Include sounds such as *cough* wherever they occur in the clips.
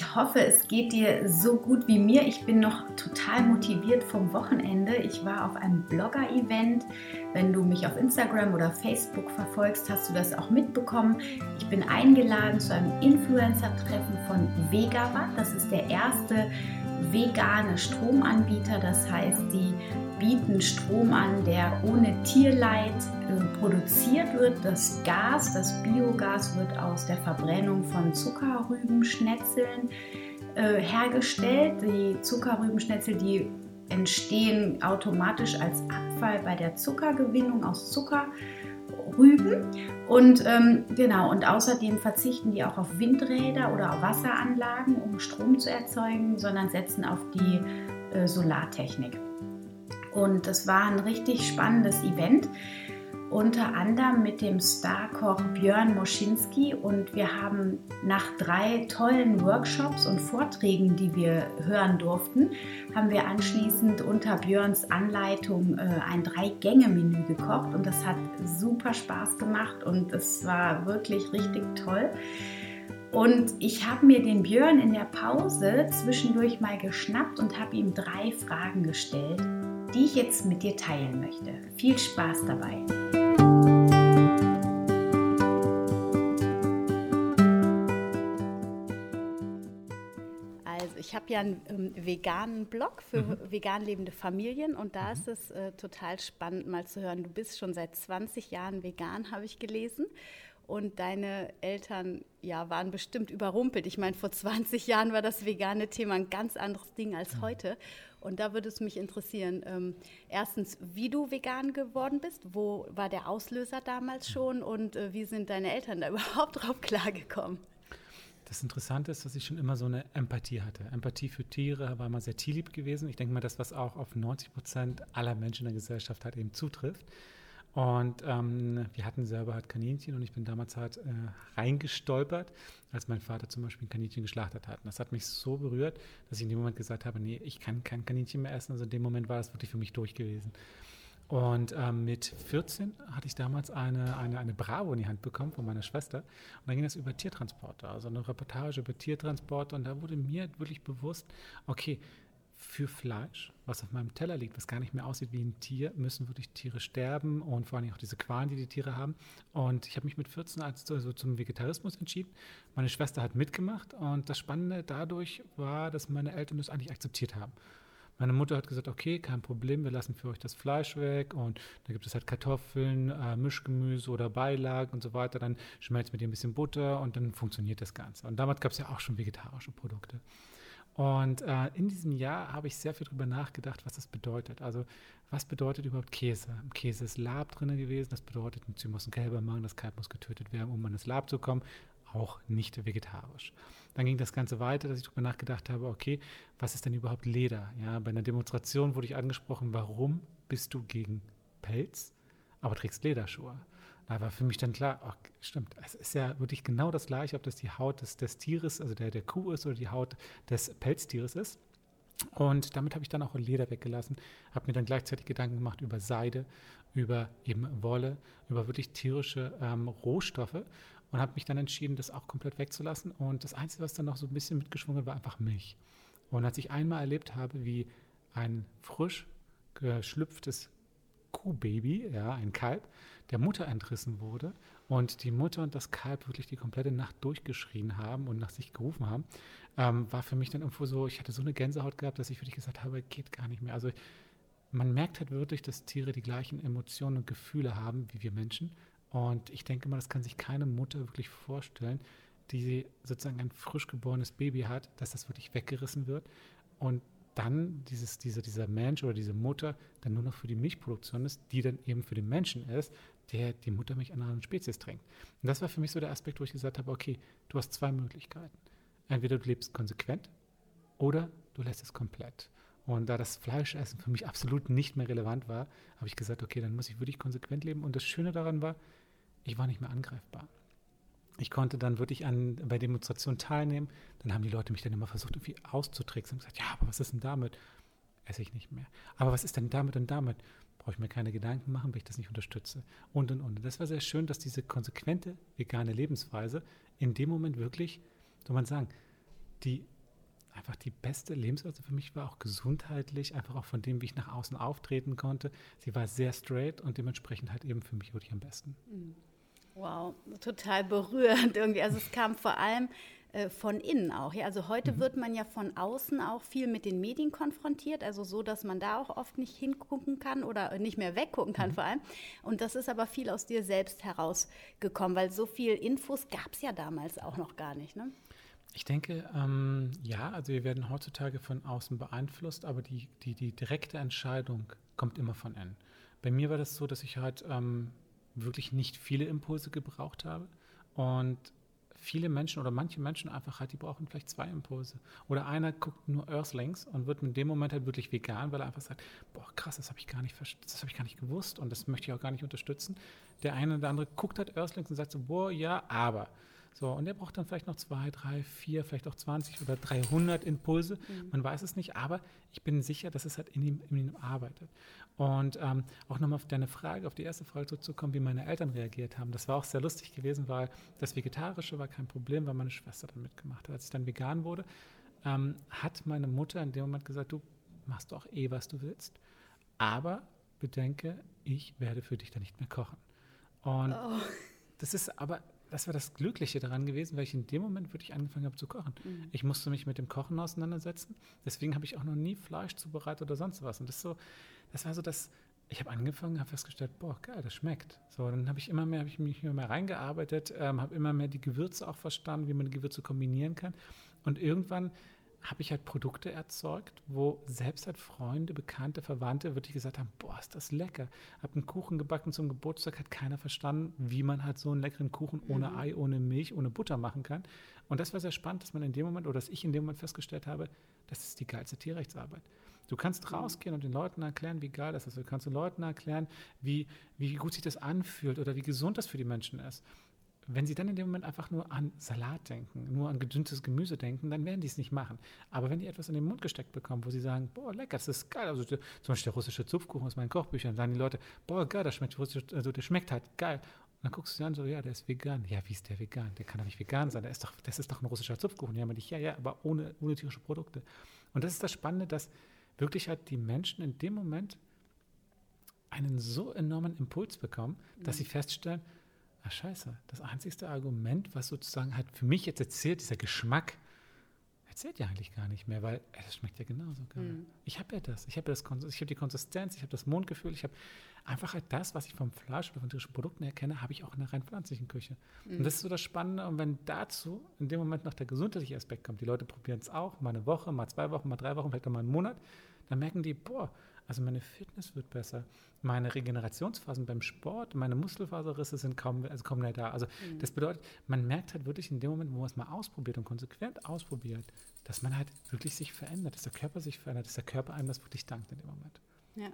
Ich hoffe, es geht dir so gut wie mir. Ich bin noch total motiviert vom Wochenende. Ich war auf einem Blogger-Event. Wenn du mich auf Instagram oder Facebook verfolgst, hast du das auch mitbekommen. Ich bin eingeladen zu einem Influencer-Treffen von Vegawatt. Das ist der erste vegane Stromanbieter. Das heißt, die bieten Strom an, der ohne Tierleid äh, produziert wird. Das Gas, das Biogas wird aus der Verbrennung von Zuckerrübenschnetzeln äh, hergestellt. Die Zuckerrübenschnetzel, die entstehen automatisch als Abfall bei der Zuckergewinnung aus Zuckerrüben. Und ähm, genau, und außerdem verzichten die auch auf Windräder oder auf Wasseranlagen, um Strom zu erzeugen, sondern setzen auf die äh, Solartechnik. Und es war ein richtig spannendes Event, unter anderem mit dem Starkoch Björn Moschinski. Und wir haben nach drei tollen Workshops und Vorträgen, die wir hören durften, haben wir anschließend unter Björns Anleitung äh, ein Drei-Gänge-Menü gekocht. Und das hat super Spaß gemacht und es war wirklich richtig toll. Und ich habe mir den Björn in der Pause zwischendurch mal geschnappt und habe ihm drei Fragen gestellt die ich jetzt mit dir teilen möchte. Viel Spaß dabei! Also ich habe ja einen ähm, veganen Blog für mhm. vegan lebende Familien und da mhm. ist es äh, total spannend mal zu hören. Du bist schon seit 20 Jahren vegan, habe ich gelesen und deine Eltern ja, waren bestimmt überrumpelt. Ich meine, vor 20 Jahren war das vegane Thema ein ganz anderes Ding als mhm. heute. Und da würde es mich interessieren, ähm, erstens, wie du vegan geworden bist, wo war der Auslöser damals mhm. schon und äh, wie sind deine Eltern da *laughs* überhaupt drauf klargekommen? Das Interessante ist, dass ich schon immer so eine Empathie hatte. Empathie für Tiere war immer sehr tierlieb gewesen. Ich denke mal, das, was auch auf 90 Prozent aller Menschen in der Gesellschaft halt eben zutrifft. Und ähm, wir hatten selber halt Kaninchen und ich bin damals halt äh, reingestolpert, als mein Vater zum Beispiel ein Kaninchen geschlachtet hat. Und das hat mich so berührt, dass ich in dem Moment gesagt habe, nee, ich kann kein Kaninchen mehr essen. Also in dem Moment war das wirklich für mich durch gewesen. Und ähm, mit 14 hatte ich damals eine, eine, eine Bravo in die Hand bekommen von meiner Schwester. Und da ging es über Tiertransporte, also eine Reportage über Tiertransporte. Und da wurde mir wirklich bewusst, okay, für Fleisch, was auf meinem Teller liegt, was gar nicht mehr aussieht wie ein Tier, müssen wirklich Tiere sterben und vor allem auch diese Qualen, die die Tiere haben. Und ich habe mich mit 14 als, also zum Vegetarismus entschieden. Meine Schwester hat mitgemacht und das Spannende dadurch war, dass meine Eltern das eigentlich akzeptiert haben. Meine Mutter hat gesagt, okay, kein Problem, wir lassen für euch das Fleisch weg und da gibt es halt Kartoffeln, äh, Mischgemüse oder Beilagen und so weiter. Dann schmelzt mit ihr ein bisschen Butter und dann funktioniert das Ganze. Und damals gab es ja auch schon vegetarische Produkte. Und äh, in diesem Jahr habe ich sehr viel darüber nachgedacht, was das bedeutet. Also, was bedeutet überhaupt Käse? Im Käse ist Lab drin gewesen. Das bedeutet, ein Enzym muss ein Kälber machen, das Kalb muss getötet werden, um an das Lab zu kommen. Auch nicht vegetarisch. Dann ging das Ganze weiter, dass ich darüber nachgedacht habe, okay, was ist denn überhaupt Leder? Ja, bei einer Demonstration wurde ich angesprochen, warum bist du gegen Pelz, aber trägst Lederschuhe? Da war für mich dann klar, ach, stimmt, es ist ja wirklich genau das gleiche, ob das die Haut des, des Tieres, also der, der Kuh ist oder die Haut des Pelztieres ist. Und damit habe ich dann auch Leder weggelassen, habe mir dann gleichzeitig Gedanken gemacht über Seide, über eben Wolle, über wirklich tierische ähm, Rohstoffe und habe mich dann entschieden, das auch komplett wegzulassen. Und das Einzige, was dann noch so ein bisschen mitgeschwungen war, einfach Milch. Und als ich einmal erlebt habe, wie ein frisch geschlüpftes Kuhbaby, ja, ein Kalb, der Mutter entrissen wurde und die Mutter und das Kalb wirklich die komplette Nacht durchgeschrien haben und nach sich gerufen haben, ähm, war für mich dann irgendwo so, ich hatte so eine Gänsehaut gehabt, dass ich wirklich gesagt habe, geht gar nicht mehr. Also man merkt halt wirklich, dass Tiere die gleichen Emotionen und Gefühle haben wie wir Menschen. Und ich denke mal, das kann sich keine Mutter wirklich vorstellen, die sozusagen ein frisch geborenes Baby hat, dass das wirklich weggerissen wird und dann dieses, diese, dieser Mensch oder diese Mutter dann nur noch für die Milchproduktion ist, die dann eben für den Menschen ist, der die Muttermilch einer anderen Spezies trinkt. Und das war für mich so der Aspekt, wo ich gesagt habe, okay, du hast zwei Möglichkeiten. Entweder du lebst konsequent oder du lässt es komplett. Und da das Fleischessen für mich absolut nicht mehr relevant war, habe ich gesagt, okay, dann muss ich wirklich konsequent leben. Und das Schöne daran war, ich war nicht mehr angreifbar. Ich konnte dann wirklich an, bei Demonstrationen teilnehmen. Dann haben die Leute mich dann immer versucht, irgendwie auszutricksen und gesagt, ja, aber was ist denn damit? Esse ich nicht mehr. Aber was ist denn damit und damit? Brauche ich mir keine Gedanken machen, wenn ich das nicht unterstütze. Und, und, und. Das war sehr schön, dass diese konsequente vegane Lebensweise in dem Moment wirklich, soll man sagen, die einfach die beste Lebensweise für mich war, auch gesundheitlich, einfach auch von dem, wie ich nach außen auftreten konnte. Sie war sehr straight und dementsprechend halt eben für mich wirklich am besten. Mhm. Wow, total berührend irgendwie. Also es kam vor allem äh, von innen auch. Ja? Also heute mhm. wird man ja von außen auch viel mit den Medien konfrontiert, also so, dass man da auch oft nicht hingucken kann oder nicht mehr weggucken kann mhm. vor allem. Und das ist aber viel aus dir selbst herausgekommen, weil so viel Infos gab es ja damals auch noch gar nicht. Ne? Ich denke, ähm, ja, also wir werden heutzutage von außen beeinflusst, aber die, die, die direkte Entscheidung kommt immer von innen. Bei mir war das so, dass ich halt ähm, wirklich nicht viele Impulse gebraucht habe und viele Menschen oder manche Menschen einfach halt, die brauchen vielleicht zwei Impulse. Oder einer guckt nur Earthlings und wird in dem Moment halt wirklich vegan, weil er einfach sagt, boah, krass, das habe ich gar nicht das habe ich gar nicht gewusst und das möchte ich auch gar nicht unterstützen. Der eine oder andere guckt halt Earthlings und sagt so, boah, ja, aber. So, und der braucht dann vielleicht noch zwei, drei, vier, vielleicht auch 20 oder 300 Impulse. Mhm. Man weiß es nicht, aber ich bin sicher, dass es halt in ihm, in ihm arbeitet. Und ähm, auch nochmal auf deine Frage, auf die erste Frage zurückzukommen, wie meine Eltern reagiert haben. Das war auch sehr lustig gewesen, weil das Vegetarische war kein Problem, weil meine Schwester dann mitgemacht hat. Als ich dann vegan wurde, ähm, hat meine Mutter in dem Moment gesagt, du machst doch eh, was du willst. Aber bedenke, ich werde für dich dann nicht mehr kochen. Und oh. das ist aber das war das Glückliche daran gewesen, weil ich in dem Moment wirklich angefangen habe zu kochen. Mhm. Ich musste mich mit dem Kochen auseinandersetzen. Deswegen habe ich auch noch nie Fleisch zubereitet oder sonst was. Und das so, das war so das, ich habe angefangen, habe festgestellt, boah, geil, das schmeckt. So, dann habe ich immer mehr, habe ich mich immer mehr reingearbeitet, ähm, habe immer mehr die Gewürze auch verstanden, wie man die Gewürze kombinieren kann. Und irgendwann habe ich halt Produkte erzeugt, wo selbst halt Freunde, Bekannte, Verwandte wirklich gesagt haben, boah, ist das lecker. Habe einen Kuchen gebacken zum Geburtstag, hat keiner verstanden, wie man halt so einen leckeren Kuchen ohne mhm. Ei, ohne Milch, ohne Butter machen kann. Und das war sehr spannend, dass man in dem Moment, oder dass ich in dem Moment festgestellt habe, das ist die geilste Tierrechtsarbeit. Du kannst mhm. rausgehen und den Leuten erklären, wie geil das ist. Du kannst den Leuten erklären, wie, wie gut sich das anfühlt oder wie gesund das für die Menschen ist wenn sie dann in dem Moment einfach nur an Salat denken, nur an gedünntes Gemüse denken, dann werden die es nicht machen. Aber wenn die etwas in den Mund gesteckt bekommen, wo sie sagen, boah, lecker, das ist geil, also zum Beispiel der russische Zupfkuchen aus meinen Kochbüchern, sagen die Leute, boah, geil, das schmeckt also der schmeckt halt geil. Und dann guckst du sie an, so, ja, der ist vegan. Ja, wie ist der vegan? Der kann doch nicht vegan sein. Der ist doch, das ist doch ein russischer Zupfkuchen. Ja, ich, ja, ja, aber ohne, ohne tierische Produkte. Und das ist das Spannende, dass wirklich halt die Menschen in dem Moment einen so enormen Impuls bekommen, dass mhm. sie feststellen, ach scheiße, das einzigste Argument, was sozusagen halt für mich jetzt erzählt, dieser Geschmack, erzählt ja eigentlich gar nicht mehr, weil ey, das schmeckt ja genauso geil. Mhm. Ich habe ja das, ich habe das, ich habe die Konsistenz, ich habe das Mondgefühl, ich habe einfach halt das, was ich vom Fleisch oder von tierischen Produkten erkenne, habe ich auch in der rein pflanzlichen Küche. Mhm. Und das ist so das Spannende. Und wenn dazu in dem Moment noch der gesundheitliche Aspekt kommt, die Leute probieren es auch, mal eine Woche, mal zwei Wochen, mal drei Wochen, vielleicht auch mal einen Monat, dann merken die, boah, also meine Fitness wird besser. Meine Regenerationsphasen beim Sport, meine Muskelfaserrisse sind kaum, also kaum mehr da. Also mhm. das bedeutet, man merkt halt wirklich in dem Moment, wo man es mal ausprobiert und konsequent ausprobiert, dass man halt wirklich sich verändert, dass der Körper sich verändert, dass der Körper einem das wirklich dankt in dem Moment. Ja.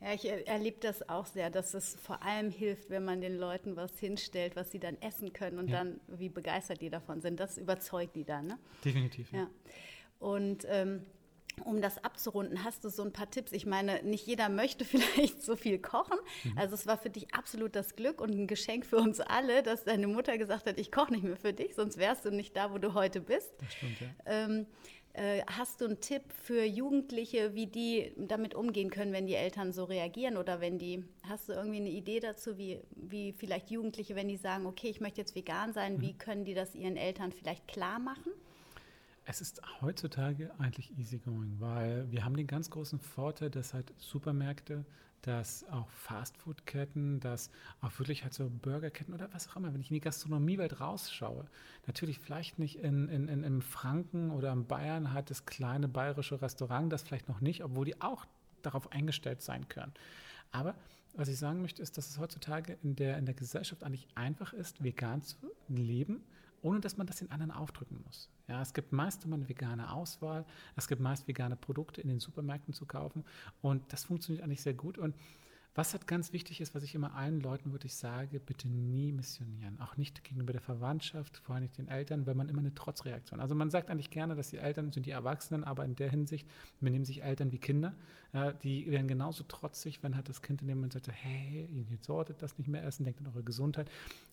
Ja, ich erlebe das auch sehr, dass es vor allem hilft, wenn man den Leuten was hinstellt, was sie dann essen können und ja. dann, wie begeistert die davon sind. Das überzeugt die dann. Ne? Definitiv. Ja. ja. Und ähm, um das abzurunden, hast du so ein paar Tipps? Ich meine, nicht jeder möchte *laughs* vielleicht so viel kochen. Mhm. Also es war für dich absolut das Glück und ein Geschenk für uns alle, dass deine Mutter gesagt hat, ich koche nicht mehr für dich, sonst wärst du nicht da, wo du heute bist. Das stimmt, ja. Ähm, äh, hast du einen Tipp für Jugendliche, wie die damit umgehen können, wenn die Eltern so reagieren? Oder wenn die, hast du irgendwie eine Idee dazu, wie, wie vielleicht Jugendliche, wenn die sagen, okay, ich möchte jetzt vegan sein, mhm. wie können die das ihren Eltern vielleicht klar machen? Es ist heutzutage eigentlich easygoing, weil wir haben den ganz großen Vorteil, dass halt Supermärkte, dass auch Fastfood-Ketten, dass auch wirklich halt so Burgerketten oder was auch immer, wenn ich in die Gastronomiewelt rausschaue, natürlich vielleicht nicht in, in, in, in Franken oder in Bayern hat das kleine bayerische Restaurant das vielleicht noch nicht, obwohl die auch darauf eingestellt sein können. Aber was ich sagen möchte, ist, dass es heutzutage in der, in der Gesellschaft eigentlich einfach ist, vegan zu leben ohne dass man das den anderen aufdrücken muss. Ja, es gibt meist immer eine vegane Auswahl, es gibt meist vegane Produkte in den Supermärkten zu kaufen und das funktioniert eigentlich sehr gut und was halt ganz wichtig ist, was ich immer allen Leuten wirklich sage, bitte nie missionieren. Auch nicht gegenüber der Verwandtschaft, vor allem nicht den Eltern, weil man immer eine Trotzreaktion. Also man sagt eigentlich gerne, dass die Eltern sind die Erwachsenen, aber in der Hinsicht benehmen sich Eltern wie Kinder. Ja, die werden genauso trotzig, wenn halt das Kind in dem Moment sagt, hey, ihr solltet das nicht mehr essen, denkt an eure Gesundheit.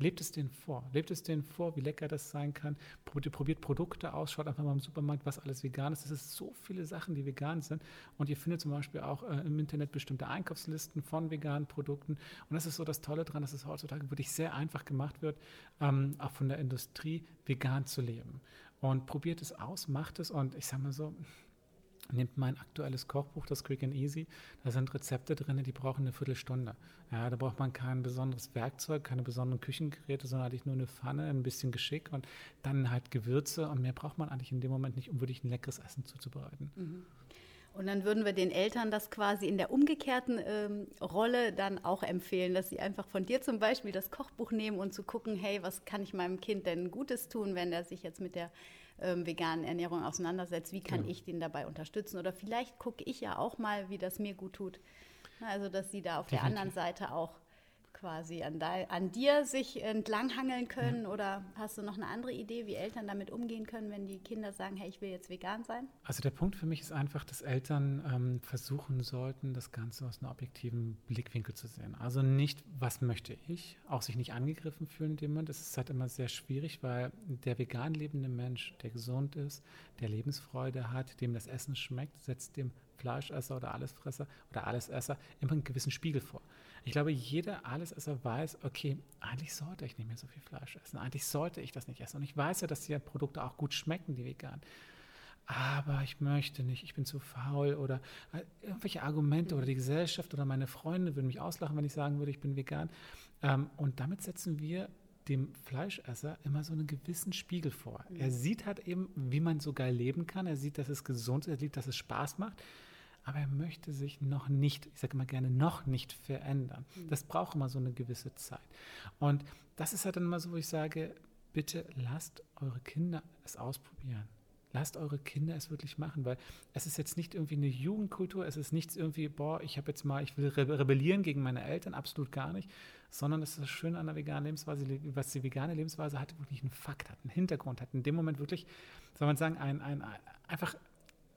Lebt es denen vor. Lebt es denen vor, wie lecker das sein kann. Probiert Produkte aus, schaut einfach mal im Supermarkt, was alles vegan ist. Es ist so viele Sachen, die vegan sind. Und ihr findet zum Beispiel auch äh, im Internet bestimmte Einkaufslisten von veganen Produkten. Und das ist so das Tolle daran, dass es heutzutage wirklich sehr einfach gemacht wird, ähm, auch von der Industrie vegan zu leben. Und probiert es aus, macht es. Und ich sage mal so, Nehmt mein aktuelles Kochbuch, das Quick and Easy. Da sind Rezepte drin, die brauchen eine Viertelstunde. Ja, da braucht man kein besonderes Werkzeug, keine besonderen Küchengeräte, sondern eigentlich nur eine Pfanne, ein bisschen Geschick und dann halt Gewürze. Und mehr braucht man eigentlich in dem Moment nicht, um wirklich ein leckeres Essen zuzubereiten. Mhm. Und dann würden wir den Eltern das quasi in der umgekehrten ähm, Rolle dann auch empfehlen, dass sie einfach von dir zum Beispiel das Kochbuch nehmen und zu gucken, hey, was kann ich meinem Kind denn Gutes tun, wenn er sich jetzt mit der ähm, veganen Ernährung auseinandersetzt, wie kann ja. ich den dabei unterstützen? Oder vielleicht gucke ich ja auch mal, wie das mir gut tut. Also, dass sie da auf Definitiv. der anderen Seite auch quasi an, da, an dir sich entlanghangeln können? Ja. Oder hast du noch eine andere Idee, wie Eltern damit umgehen können, wenn die Kinder sagen, hey, ich will jetzt vegan sein? Also der Punkt für mich ist einfach, dass Eltern ähm, versuchen sollten, das Ganze aus einem objektiven Blickwinkel zu sehen. Also nicht, was möchte ich, auch sich nicht angegriffen fühlen in dem Moment. Das ist halt immer sehr schwierig, weil der vegan lebende Mensch, der gesund ist, der Lebensfreude hat, dem das Essen schmeckt, setzt dem Fleischesser oder Allesfresser oder Allesesser immer einen gewissen Spiegel vor. Ich glaube, jeder Allesesser weiß, okay, eigentlich sollte ich nicht mehr so viel Fleisch essen. Eigentlich sollte ich das nicht essen. Und ich weiß ja, dass die Produkte auch gut schmecken, die vegan. Aber ich möchte nicht, ich bin zu faul oder äh, irgendwelche Argumente oder die Gesellschaft oder meine Freunde würden mich auslachen, wenn ich sagen würde, ich bin vegan. Ähm, und damit setzen wir dem Fleischesser immer so einen gewissen Spiegel vor. Er mhm. sieht halt eben, wie man so geil leben kann. Er sieht, dass es gesund ist, er sieht, dass es Spaß macht aber er möchte sich noch nicht, ich sage immer gerne, noch nicht verändern. Mhm. Das braucht immer so eine gewisse Zeit. Und das ist halt dann immer so, wo ich sage, bitte lasst eure Kinder es ausprobieren. Lasst eure Kinder es wirklich machen, weil es ist jetzt nicht irgendwie eine Jugendkultur, es ist nichts irgendwie, boah, ich habe jetzt mal, ich will rebellieren gegen meine Eltern, absolut gar nicht, sondern es ist das Schöne an der veganen Lebensweise, was die vegane Lebensweise hat, wirklich einen Fakt, hat einen Hintergrund, hat in dem Moment wirklich, soll man sagen, ein, ein, einfach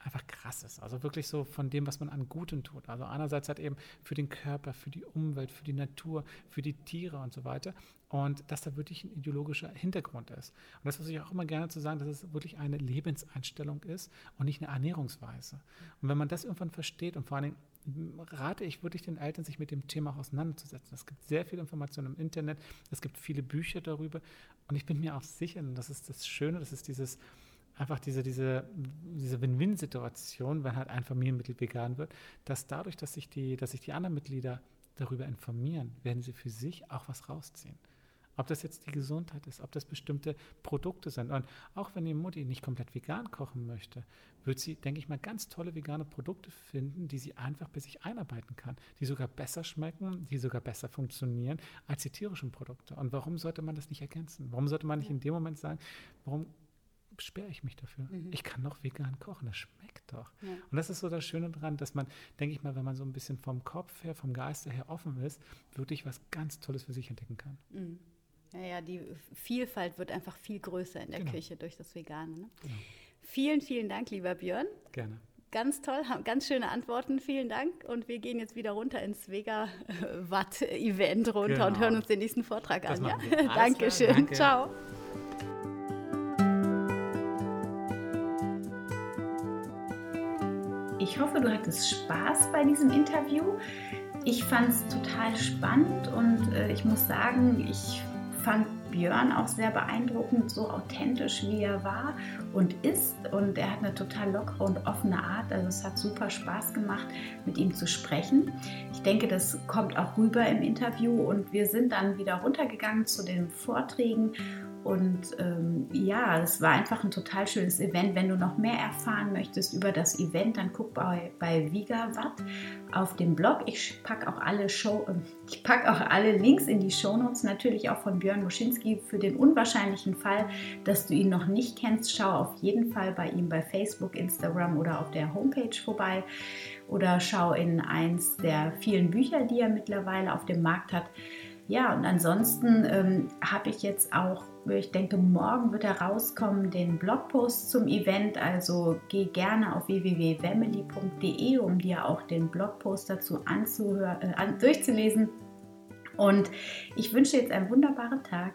einfach krass ist. Also wirklich so von dem, was man an Gutem tut. Also einerseits halt eben für den Körper, für die Umwelt, für die Natur, für die Tiere und so weiter. Und dass da wirklich ein ideologischer Hintergrund ist. Und das versuche ich auch immer gerne zu sagen, dass es wirklich eine Lebenseinstellung ist und nicht eine Ernährungsweise. Und wenn man das irgendwann versteht und vor allen Dingen rate ich wirklich den Eltern, sich mit dem Thema auch auseinanderzusetzen. Es gibt sehr viel Information im Internet, es gibt viele Bücher darüber und ich bin mir auch sicher, und das ist das Schöne, das ist dieses, einfach diese, diese, diese Win-Win-Situation, wenn halt ein Familienmitglied vegan wird, dass dadurch, dass sich die, dass sich die anderen Mitglieder darüber informieren, werden sie für sich auch was rausziehen. Ob das jetzt die Gesundheit ist, ob das bestimmte Produkte sind. Und auch wenn die Mutti nicht komplett vegan kochen möchte, wird sie, denke ich mal, ganz tolle vegane Produkte finden, die sie einfach bei sich einarbeiten kann, die sogar besser schmecken, die sogar besser funktionieren als die tierischen Produkte. Und warum sollte man das nicht ergänzen? Warum sollte man nicht in dem Moment sagen, warum sperre ich mich dafür. Mhm. Ich kann doch vegan kochen, das schmeckt doch. Ja. Und das ist so das Schöne daran, dass man, denke ich mal, wenn man so ein bisschen vom Kopf her, vom Geiste her offen ist, wirklich was ganz Tolles für sich entdecken kann. Mhm. Ja, ja, die Vielfalt wird einfach viel größer in der genau. Küche durch das Vegane. Ne? Genau. Vielen, vielen Dank, lieber Björn. Gerne. Ganz toll, ganz schöne Antworten. Vielen Dank. Und wir gehen jetzt wieder runter ins Vega-Watt-Event runter genau. und hören uns den nächsten Vortrag das an. Ja? *laughs* Dankeschön. Danke. Ciao. Ich hoffe, du hattest Spaß bei diesem Interview. Ich fand es total spannend und äh, ich muss sagen, ich fand Björn auch sehr beeindruckend, so authentisch wie er war und ist. Und er hat eine total lockere und offene Art. Also es hat super Spaß gemacht, mit ihm zu sprechen. Ich denke, das kommt auch rüber im Interview. Und wir sind dann wieder runtergegangen zu den Vorträgen Und ähm, ja, es war einfach ein total schönes Event. Wenn du noch mehr erfahren möchtest über das Event, dann guck bei, bei Vigawatt auf dem Blog. Ich packe auch alle Show, äh, ich packe auch alle Links in die Shownotes, natürlich auch von Björn Moschinski. Für den unwahrscheinlichen Fall, dass du ihn noch nicht kennst, schau auf jeden Fall bei ihm bei Facebook, Instagram oder auf der Homepage vorbei oder schau in eins der vielen Bücher, die er mittlerweile auf dem Markt hat. Ja, und ansonsten ähm, habe ich jetzt auch, ich denke, morgen wird er rauskommen, den Blogpost zum Event. Also geh gerne auf www.family.de, um dir auch den Blogpost dazu anzuhören, äh, an, durchzulesen. Und ich wünsche jetzt einen wunderbaren Tag.